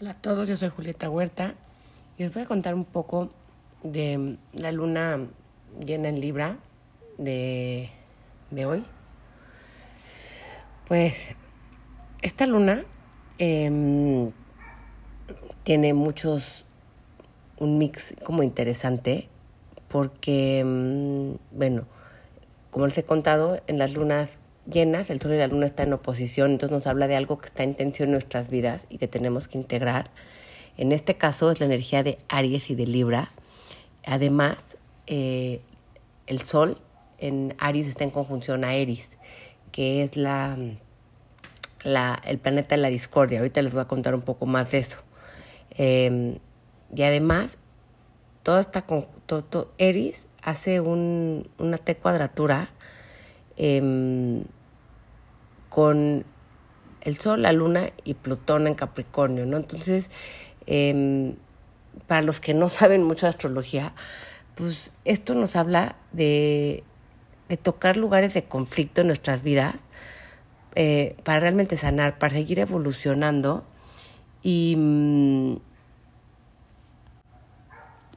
Hola a todos, yo soy Julieta Huerta y les voy a contar un poco de la luna llena en Libra de, hoy. Pues esta luna em, tiene muchos, un mix como interesante porque, em, bueno, como les he contado, en las lunas llenas, el Sol y la Luna están en oposición, entonces nos habla de algo que está en tensión en nuestras vidas y que tenemos que integrar. En este caso es la energía de Aries y de Libra. Además, eh, el Sol en Aries está en conjunción a Eris, que es la, la, el planeta de la discordia. Ahorita les voy a contar un poco más de eso. Em, y además, toda esta, todo, Eris hace un, una T cuadratura eh, con el Sol, la Luna y Plutón en Capricornio, ¿no? Entonces, eh, para los que no saben mucho de astrología, pues esto nos habla de, tocar lugares de conflicto en nuestras vidas eh, para realmente sanar, para seguir evolucionando y, mm,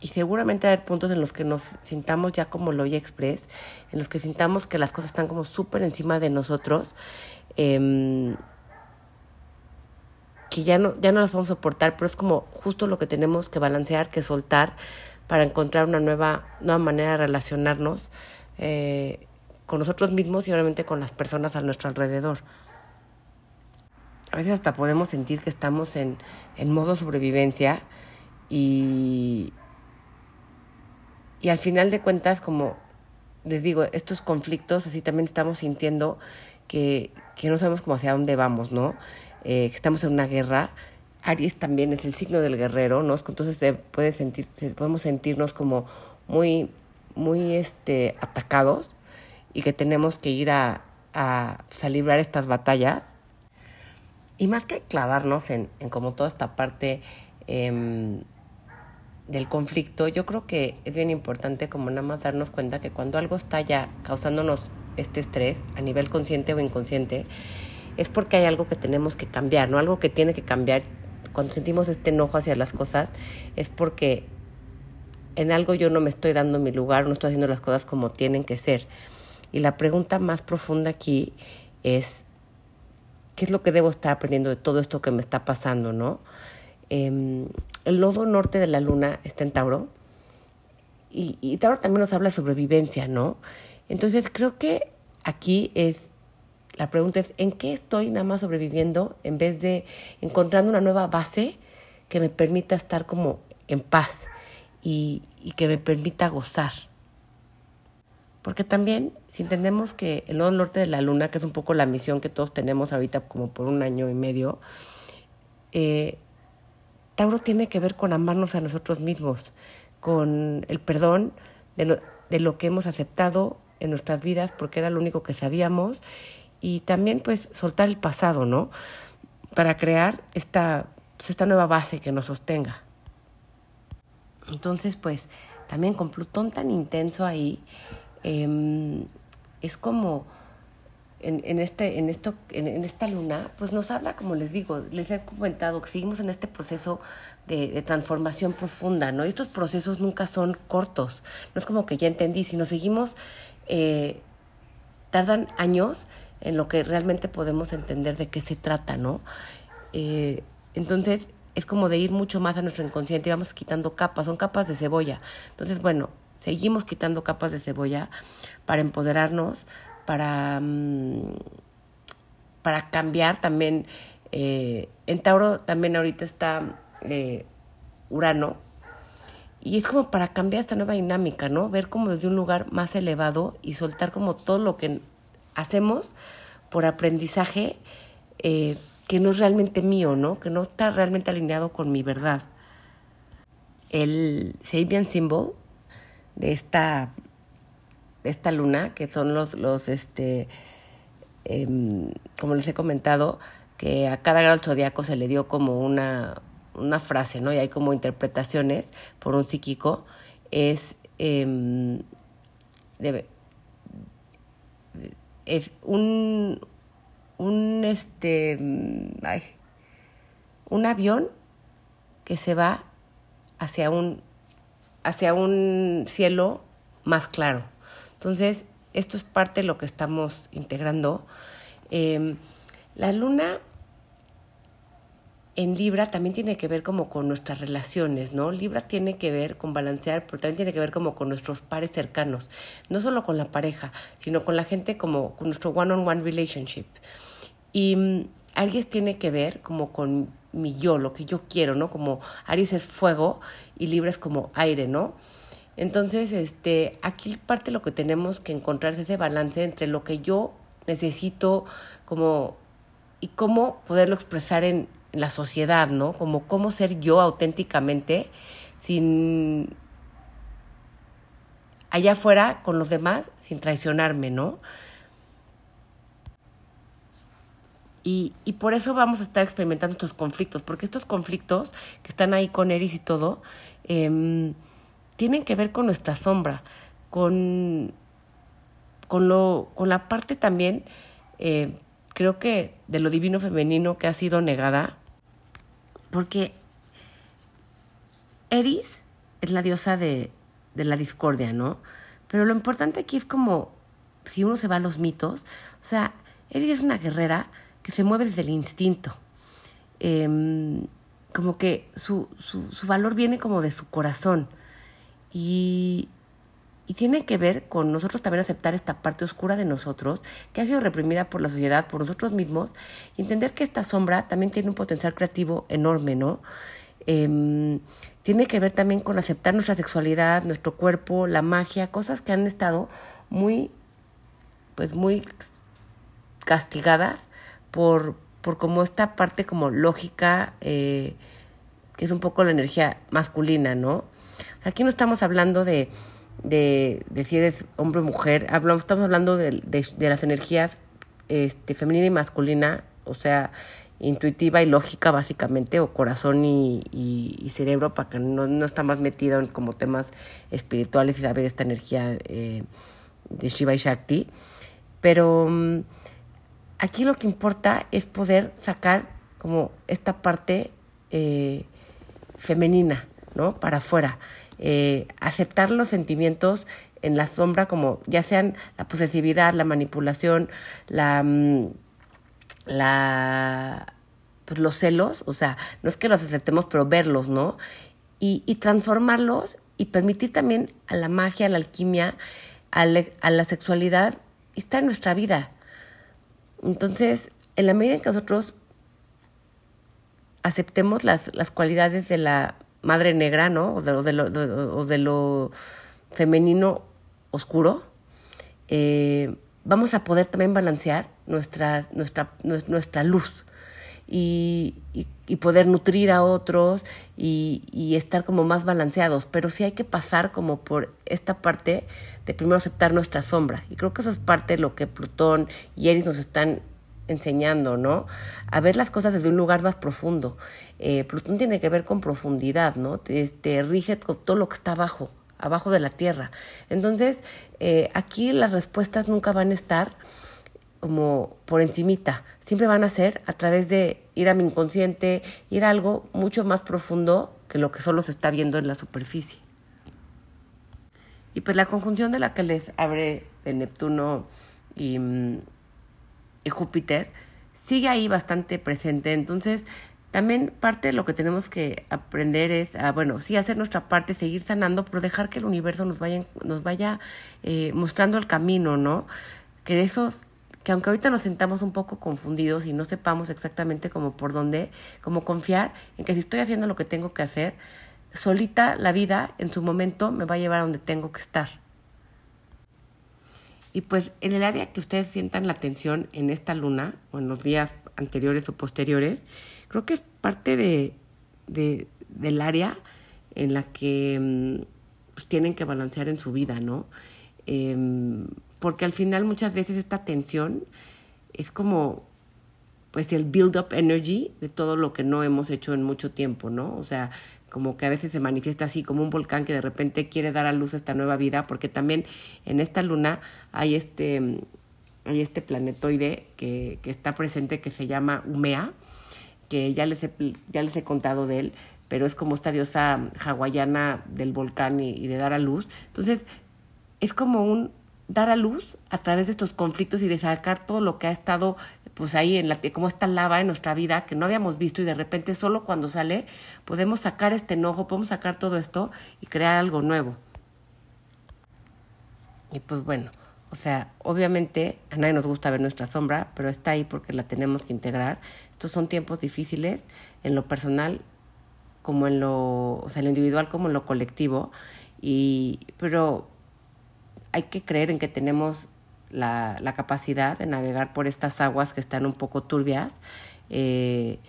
y seguramente haber puntos en los que nos sintamos ya como Loya Express, en los que sintamos que las cosas están como súper encima de nosotros Em, que ya no, ya no las podemos soportar, pero es como justo lo que tenemos que balancear, que soltar para encontrar una nueva, nueva manera de relacionarnos eh, con nosotros mismos y obviamente con las personas a nuestro alrededor. A veces hasta podemos sentir que estamos en, en modo sobrevivencia y, y al final de cuentas, como les digo, estos conflictos así también estamos sintiendo que, que no sabemos cómo hacia dónde vamos, ¿no? Eh, que estamos en una guerra. Aries también es el signo del guerrero, ¿no? Entonces se puede sentir, podemos sentirnos como muy, muy este, atacados y que tenemos que ir a, a, estas batallas. Y más que clavarnos en, en como toda esta parte eh, del conflicto, yo creo que es bien importante como nada más darnos cuenta que cuando algo está ya causándonos este estrés a nivel consciente o inconsciente, es porque hay algo que tenemos que cambiar, ¿no? Algo que tiene que cambiar. Cuando sentimos este enojo hacia las cosas, es porque en algo yo no me estoy dando mi lugar, no estoy haciendo las cosas como tienen que ser. Y la pregunta más profunda aquí es, ¿qué es lo que debo estar aprendiendo de todo esto que me está pasando, no? Em, el nodo norte de la luna está en Tauro. Y, Tauro también nos habla de sobrevivencia, ¿no? Entonces creo que aquí es, la pregunta es, ¿en qué estoy nada más sobreviviendo en vez de encontrando una nueva base que me permita estar como en paz y, y que me permita gozar? Porque también, si entendemos que el nodo norte de la luna, que es un poco la misión que todos tenemos ahorita como por un año y medio, eh, Tauro tiene que ver con amarnos a nosotros mismos, con el perdón de, lo, que hemos aceptado en nuestras vidas porque era lo único que sabíamos y también pues soltar el pasado, ¿no? Para crear esta, pues, esta nueva base que nos sostenga. Entonces pues también con Plutón tan intenso ahí, eh, es como en, en, este, en, esto, en, en, esta luna, pues nos habla, como les digo, les he comentado, que seguimos en este proceso de, de, transformación profunda, ¿no? Y estos procesos nunca son cortos, no es como que ya entendí, sino seguimos eh, tardan años en lo que realmente podemos entender de qué se trata, ¿no? Eh, entonces es como de ir mucho más a nuestro inconsciente y vamos quitando capas, son capas de cebolla. Entonces, bueno, seguimos quitando capas de cebolla para empoderarnos, para, um, para cambiar también. Eh, en Tauro también ahorita está eh, Urano, y es como para cambiar esta nueva dinámica, ¿no? Ver como desde un lugar más elevado y soltar como todo lo que hacemos por aprendizaje eh, que no es realmente mío, ¿no? Que no está realmente alineado con mi verdad. El Sabian Symbol de esta, esta luna, que son los, los este, eh, como les he comentado, que a cada grado del zodiaco se le dio como una, una frase, ¿no? Y hay como interpretaciones por un psíquico, es, eh, es un, un, este, ay, un avión que se va hacia un, hacia un cielo más claro. Entonces, esto es parte de lo que estamos integrando. Em, la luna en Libra también tiene que ver como con nuestras relaciones, ¿no? Libra tiene que ver con balancear, pero también tiene que ver como con nuestros pares cercanos, no solo con la pareja, sino con la gente como con nuestro one-on-one relationship. Y um, Aries tiene que ver como con mi yo, lo que yo quiero, ¿no? Como Aries es fuego y Libra es como aire, ¿no? Entonces, este, aquí parte lo que tenemos que encontrar es ese balance entre lo que yo necesito como y cómo poderlo expresar en, la sociedad, ¿no? Como cómo ser yo auténticamente sin allá afuera con los demás sin traicionarme, ¿no? Y, y, por eso vamos a estar experimentando estos conflictos, porque estos conflictos que están ahí con Eris y todo, eh, tienen que ver con nuestra sombra, con, con, lo, con la parte también, eh, creo que de lo divino femenino que ha sido negada, porque Eris es la diosa de, de la discordia, ¿no? Pero lo importante aquí es como, si uno se va a los mitos, o sea, Eris es una guerrera que se mueve desde el instinto. Em, como que su, su, su valor viene como de su corazón. Y, tiene que ver con nosotros también aceptar esta parte oscura de nosotros, que ha sido reprimida por la sociedad, por nosotros mismos, y entender que esta sombra también tiene un potencial creativo enorme, ¿no? Eh, tiene que ver también con aceptar nuestra sexualidad, nuestro cuerpo, la magia, cosas que han estado muy, pues muy castigadas por, por como esta parte como lógica, eh, que es un poco la energía masculina, ¿no? Aquí no estamos hablando de, de, de si eres hombre o mujer, hablamos, estamos hablando de, de, las energías este, femenina y masculina, o sea, intuitiva y lógica básicamente, o corazón y, y, cerebro, para que no, no está más metido en como temas espirituales y sabe de esta energía eh, de Shiva y Shakti. Pero um, aquí lo que importa es poder sacar como esta parte eh, femenina, ¿no? Para afuera eh, aceptar los sentimientos en la sombra como ya sean la posesividad, la manipulación, la, mm, la pues los celos, o sea, no es que los aceptemos, pero verlos, ¿no? Y, y transformarlos y permitir también a la magia, a la alquimia, a la, sexualidad estar en nuestra vida. Entonces, en la medida en que nosotros aceptemos las, las cualidades de la madre negra, ¿no? O de, de, lo, de, o de lo, femenino oscuro, eh, vamos a poder también balancear nuestra, nuestra, nuestra luz y poder nutrir a otros y, y, estar como más balanceados. Pero sí hay que pasar como por esta parte de primero aceptar nuestra sombra. Y creo que eso es parte de lo que Plutón y Eris nos están enseñando, ¿no? A ver las cosas desde un lugar más profundo. Eh, Plutón tiene que ver con profundidad, ¿no? Te, te, rige todo lo que está abajo, abajo de la Tierra. Entonces, eh, aquí las respuestas nunca van a estar como por encimita, siempre van a ser a través de ir a mi inconsciente, ir a algo mucho más profundo que lo que solo se está viendo en la superficie. Y pues la conjunción de la que les abre de Neptuno y mm, y Júpiter sigue ahí bastante presente. Entonces, también parte de lo que tenemos que aprender es, a, bueno, sí hacer nuestra parte, seguir sanando, pero dejar que el universo nos vaya, nos vaya eh, mostrando el camino, ¿no? Que esos, que aunque ahorita nos sentamos un poco confundidos y no sepamos exactamente cómo por dónde, como confiar en que si estoy haciendo lo que tengo que hacer, solita la vida en su momento me va a llevar a donde tengo que estar. Y pues en el área que ustedes sientan la tensión en esta luna, o en los días anteriores o posteriores, creo que es parte de, de del área en la que mm, pues, tienen que balancear en su vida, ¿no? Eh, porque al final muchas veces esta tensión es como pues el build up energy de todo lo que no hemos hecho en mucho tiempo, ¿no? O sea, como que a veces se manifiesta así como un volcán que de repente quiere dar a luz esta nueva vida, porque también en esta luna hay este, hay este planetoide que, que está presente que se llama Umea, que ya les he, ya les he contado de él, pero es como esta diosa hawaiana del volcán y, y de dar a luz. Entonces, es como un dar a luz a través de estos conflictos y de sacar todo lo que ha estado pues ahí en la como esta lava en nuestra vida que no habíamos visto y de repente solo cuando sale podemos sacar este enojo, podemos sacar todo esto y crear algo nuevo. Y pues bueno, o sea, obviamente a nadie nos gusta ver nuestra sombra, pero está ahí porque la tenemos que integrar. Estos son tiempos difíciles en lo personal como en lo, o sea, en lo individual como en lo colectivo y pero hay que creer en que tenemos la, capacidad de navegar por estas aguas que están un poco turbias eh,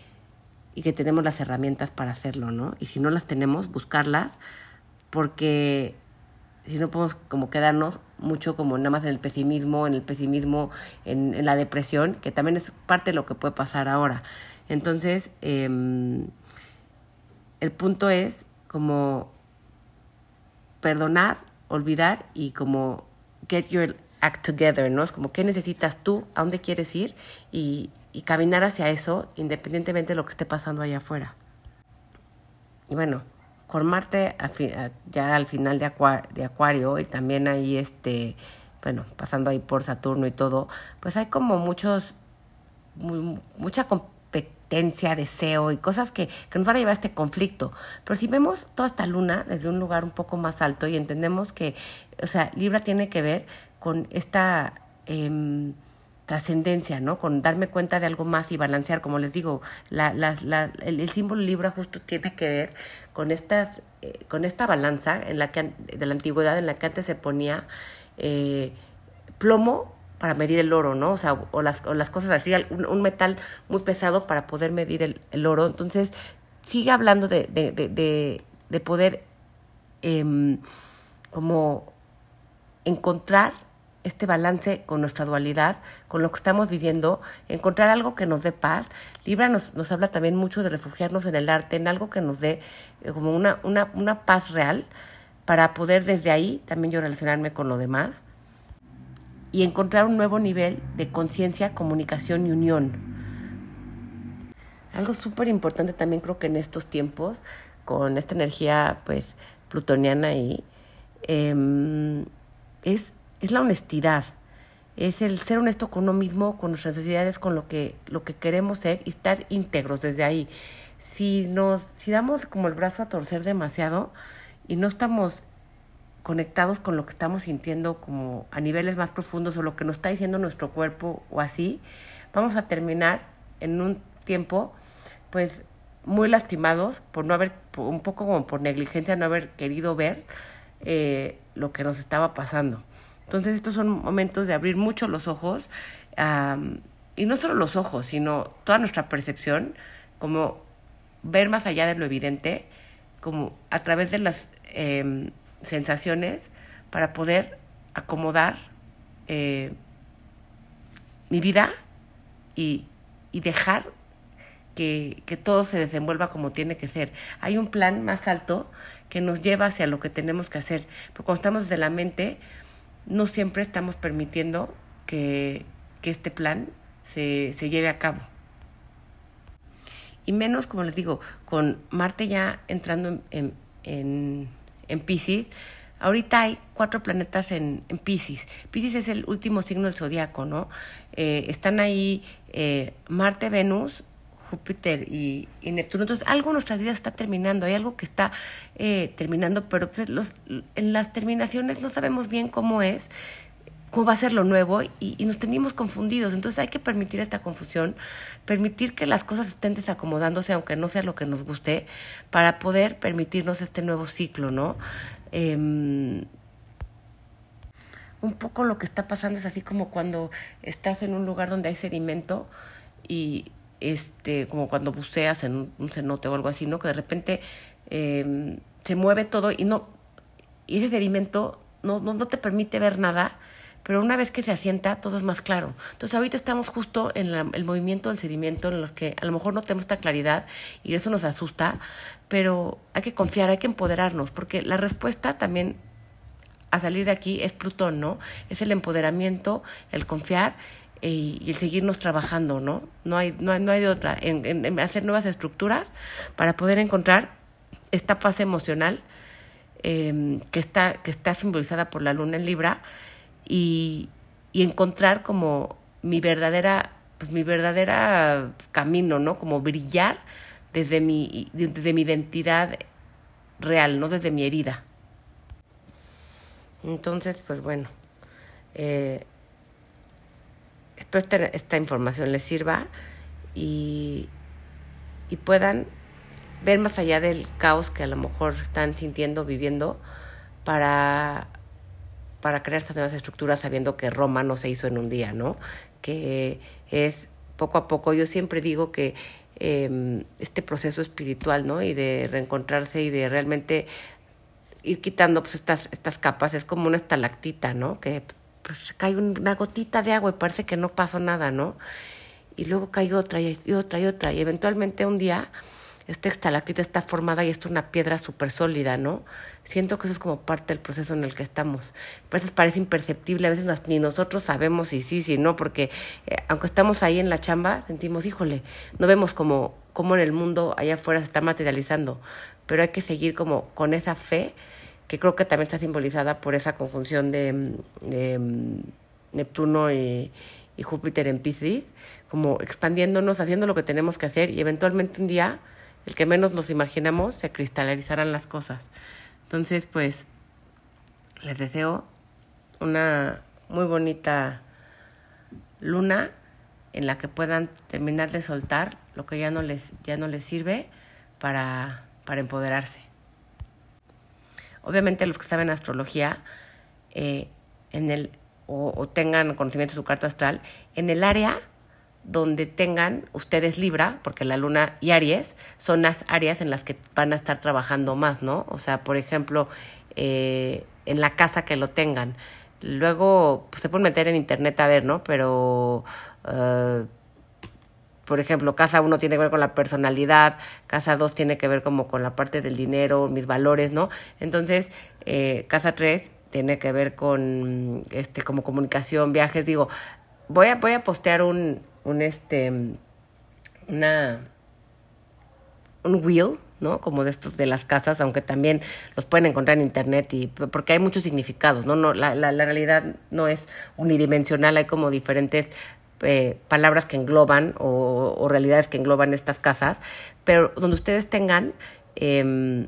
y que tenemos las herramientas para hacerlo, ¿no? Y si no las tenemos, buscarlas, porque si no podemos como quedarnos mucho como nada más en el pesimismo, en el pesimismo, en, la depresión, que también es parte de lo que puede pasar ahora. Entonces, eh, el punto es como perdonar olvidar y como get your act together, ¿no? Es como qué necesitas tú, a dónde quieres ir y, y caminar hacia eso independientemente de lo que esté pasando allá afuera. Y bueno, con Marte ya al final de, de Acuario y también ahí este, bueno, pasando ahí por Saturno y todo, pues hay como muchos, mucha deseo y cosas que, que nos van a llevar a este conflicto. Pero si vemos toda esta luna desde un lugar un poco más alto y entendemos que, o sea, Libra tiene que ver con esta eh, trascendencia, ¿no? Con darme cuenta de algo más y balancear, como les digo, la, la, la, el, el, símbolo Libra justo tiene que ver con, estas, eh, con esta balanza en la que, de la antigüedad en la que antes se ponía eh, plomo para medir el oro, ¿no? O sea, o las, o las cosas así, un, un, metal muy pesado para poder medir el, el oro. Entonces, sigue hablando de, de, de, de poder eh, como encontrar este balance con nuestra dualidad, con lo que estamos viviendo, encontrar algo que nos dé paz. Libra nos, nos habla también mucho de refugiarnos en el arte, en algo que nos dé eh, como una, una, una paz real para poder desde ahí también yo relacionarme con lo demás y encontrar un nuevo nivel de conciencia, comunicación y unión. Algo súper importante también creo que en estos tiempos, con esta energía pues plutoniana ahí, eh, es, es la honestidad, es el ser honesto con uno mismo, con nuestras necesidades, con lo que, lo que queremos ser y estar íntegros desde ahí. Si nos, si damos como el brazo a torcer demasiado y no estamos conectados con lo que estamos sintiendo como a niveles más profundos o lo que nos está diciendo nuestro cuerpo o así, vamos a terminar en un tiempo pues muy lastimados por no haber, un poco como por negligencia, no haber querido ver eh, lo que nos estaba pasando. Entonces estos son momentos de abrir mucho los ojos um, y no solo los ojos, sino toda nuestra percepción, como ver más allá de lo evidente, como a través de las... Eh, sensaciones para poder acomodar eh, mi vida y, y dejar que, que, todo se desenvuelva como tiene que ser. Hay un plan más alto que nos lleva hacia lo que tenemos que hacer. Pero cuando estamos desde la mente, no siempre estamos permitiendo que, que este plan se, se lleve a cabo. Y menos, como les digo, con Marte ya entrando en, en, en en Pisces. Ahorita hay cuatro planetas en, en Pisces. Pisces es el último signo del zodiaco, ¿no? Eh, están ahí eh, Marte, Venus, Júpiter y, Neptuno. Entonces, algo en nuestra vida está terminando, hay algo que está eh, terminando, pero pues, los, en las terminaciones no sabemos bien cómo es, cómo va a ser lo nuevo y, nos tenemos confundidos. Entonces, hay que permitir esta confusión, permitir que las cosas estén desacomodándose, aunque no sea lo que nos guste, para poder permitirnos este nuevo ciclo, ¿no? Eh, un poco lo que está pasando es así como cuando estás en un lugar donde hay sedimento y este como cuando buceas en un, cenote o algo así, ¿no? Que de repente eh, se mueve todo y no y ese sedimento no, no te permite ver nada pero una vez que se asienta todo es más claro. Entonces ahorita estamos justo en la, el movimiento del sedimento en los que a lo mejor no tenemos esta claridad y eso nos asusta, pero hay que confiar, hay que empoderarnos, porque la respuesta también a salir de aquí es Plutón, ¿no? Es el empoderamiento, el confiar y, el seguirnos trabajando, ¿no? No hay, no hay, no hay de otra, en hacer nuevas estructuras para poder encontrar esta paz emocional em, que, está, que está simbolizada por la luna en Libra y, y encontrar como mi verdadera, pues mi verdadera camino, ¿no? Como brillar desde mi, desde mi identidad real, no desde mi herida. Entonces, pues bueno, eh, espero esta, esta información les sirva y, y puedan ver más allá del caos que a lo mejor están sintiendo, viviendo, para, para crear estas nuevas estructuras sabiendo que Roma no se hizo en un día, ¿no? Que es poco a poco. Yo siempre digo que eh, este proceso espiritual, ¿no? Y de reencontrarse y de realmente ir quitando pues, estas, estas capas, es como una estalactita, ¿no? Que pues, cae una gotita de agua y parece que no pasó nada, ¿no? Y luego cae otra y otra y otra. Y eventualmente un día esta estalactita está formada y es una piedra súper sólida, ¿no? Siento que eso es como parte del proceso en el que estamos. A veces parece imperceptible, a veces ni nosotros sabemos si sí, si no, porque eh, aunque estamos ahí en la chamba, sentimos, híjole, no vemos como cómo en el mundo allá afuera se está materializando, pero hay que seguir como con esa fe que creo que también está simbolizada por esa conjunción de, de mm, Neptuno y, y Júpiter en Pisces, como expandiéndonos, haciendo lo que tenemos que hacer y eventualmente un día el que menos nos imaginamos, se cristalizarán las cosas. Entonces, pues, les deseo una muy bonita luna en la que puedan terminar de soltar lo que ya no les, ya no les sirve para, para empoderarse. Obviamente los que saben astrología eh, en el, o, o tengan conocimiento de su carta astral, en el área donde tengan ustedes Libra, porque la Luna y Aries son las áreas en las que van a estar trabajando más, ¿no? O sea, por ejemplo, eh, en la casa que lo tengan. Luego pues, se pueden meter en internet a ver, ¿no? Pero, uh, por ejemplo, casa uno tiene que ver con la personalidad, casa dos tiene que ver como con la parte del dinero, mis valores, ¿no? Entonces, eh, casa tres tiene que ver con este como comunicación, viajes, digo, voy a voy a postear un un este una un wheel, ¿no? Como de estos de las casas, aunque también los pueden encontrar en internet y porque hay muchos significados, ¿no? no la, la, realidad no es unidimensional, hay como diferentes eh, palabras que engloban o, realidades que engloban estas casas, pero donde ustedes tengan eh,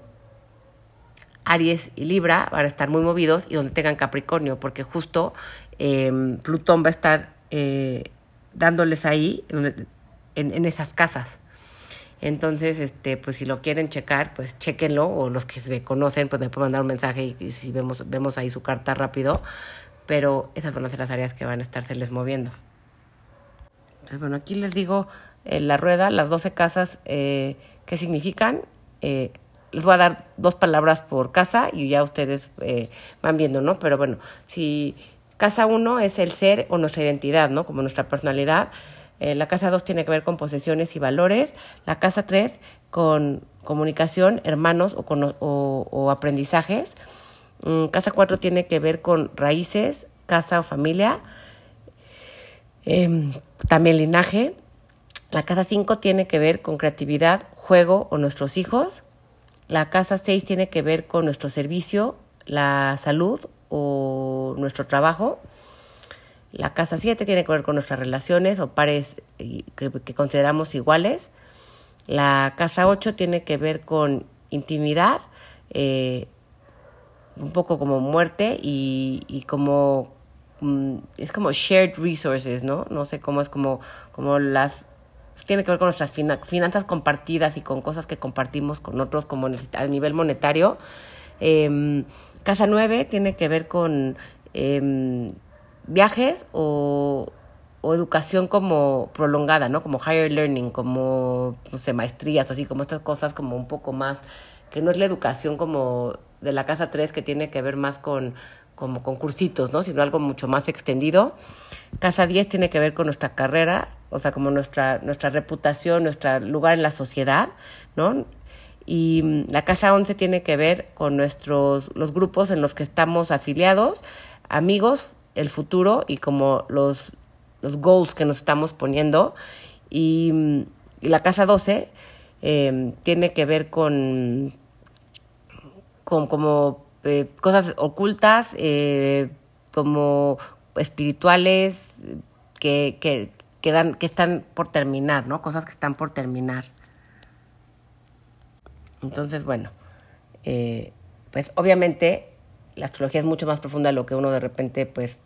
Aries y Libra van a estar muy movidos y donde tengan Capricornio, porque justo eh, Plutón va a estar eh, dándoles ahí en, en esas casas. Entonces, este, pues si lo quieren checar, pues chequenlo, o los que se conocen, pues me pueden mandar un mensaje y, si vemos, vemos ahí su carta rápido, pero esas van a ser las áreas que van a estarse les moviendo. Entonces, bueno, aquí les digo eh, la rueda, las 12 casas, eh, ¿qué significan? Eh, les voy a dar dos palabras por casa y ya ustedes van viendo, ¿no? Pero bueno, si Casa 1 es el ser o nuestra identidad, ¿no? Como nuestra personalidad. Eh, la casa 2 tiene que ver con posesiones y valores. La casa 3 con comunicación, hermanos o, con, o, aprendizajes. Mm, casa 4 tiene que ver con raíces, casa o familia. Eh, también linaje. La casa 5 tiene que ver con creatividad, juego o nuestros hijos. La casa 6 tiene que ver con nuestro servicio, la salud o nuestro trabajo. La casa 7 tiene que ver con nuestras relaciones o pares que, consideramos iguales. La casa 8 tiene que ver con intimidad, eh, un poco como muerte y, como mm, es como shared resources, ¿no? No sé cómo es como, como las tiene que ver con nuestras finanzas compartidas y con cosas que compartimos con otros como a nivel monetario. Eh, Casa 9 tiene que ver con eh, viajes o, educación como prolongada, ¿no? Como higher learning, como, maestrías o así, como estas cosas como un poco más, que no es la educación como de la Casa 3 que tiene que ver más con como con cursitos, ¿no? Sino algo mucho más extendido. Casa 10 tiene que ver con nuestra carrera, o sea, como nuestra, nuestra reputación, nuestro lugar en la sociedad, ¿no? Y mm, la Casa 11 tiene que ver con nuestros, los grupos en los que estamos afiliados, amigos, el futuro y como los, los goals que nos estamos poniendo. Y, mm, la Casa 12 eh, tiene que ver con como, como eh, cosas ocultas, eh, como espirituales, que, que, que, dan, que están por terminar, ¿no? Cosas que están por terminar. Entonces, bueno, eh, pues obviamente la astrología es mucho más profunda de lo que uno de repente, pues,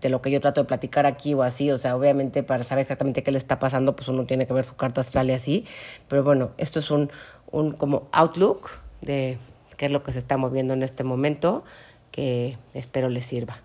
de lo que yo trato de platicar aquí o así. O sea, obviamente para saber exactamente qué le está pasando, pues uno tiene que ver su carta astral y así. Pero bueno, esto es un, un como outlook de qué es lo que se está moviendo en este momento, que espero les sirva.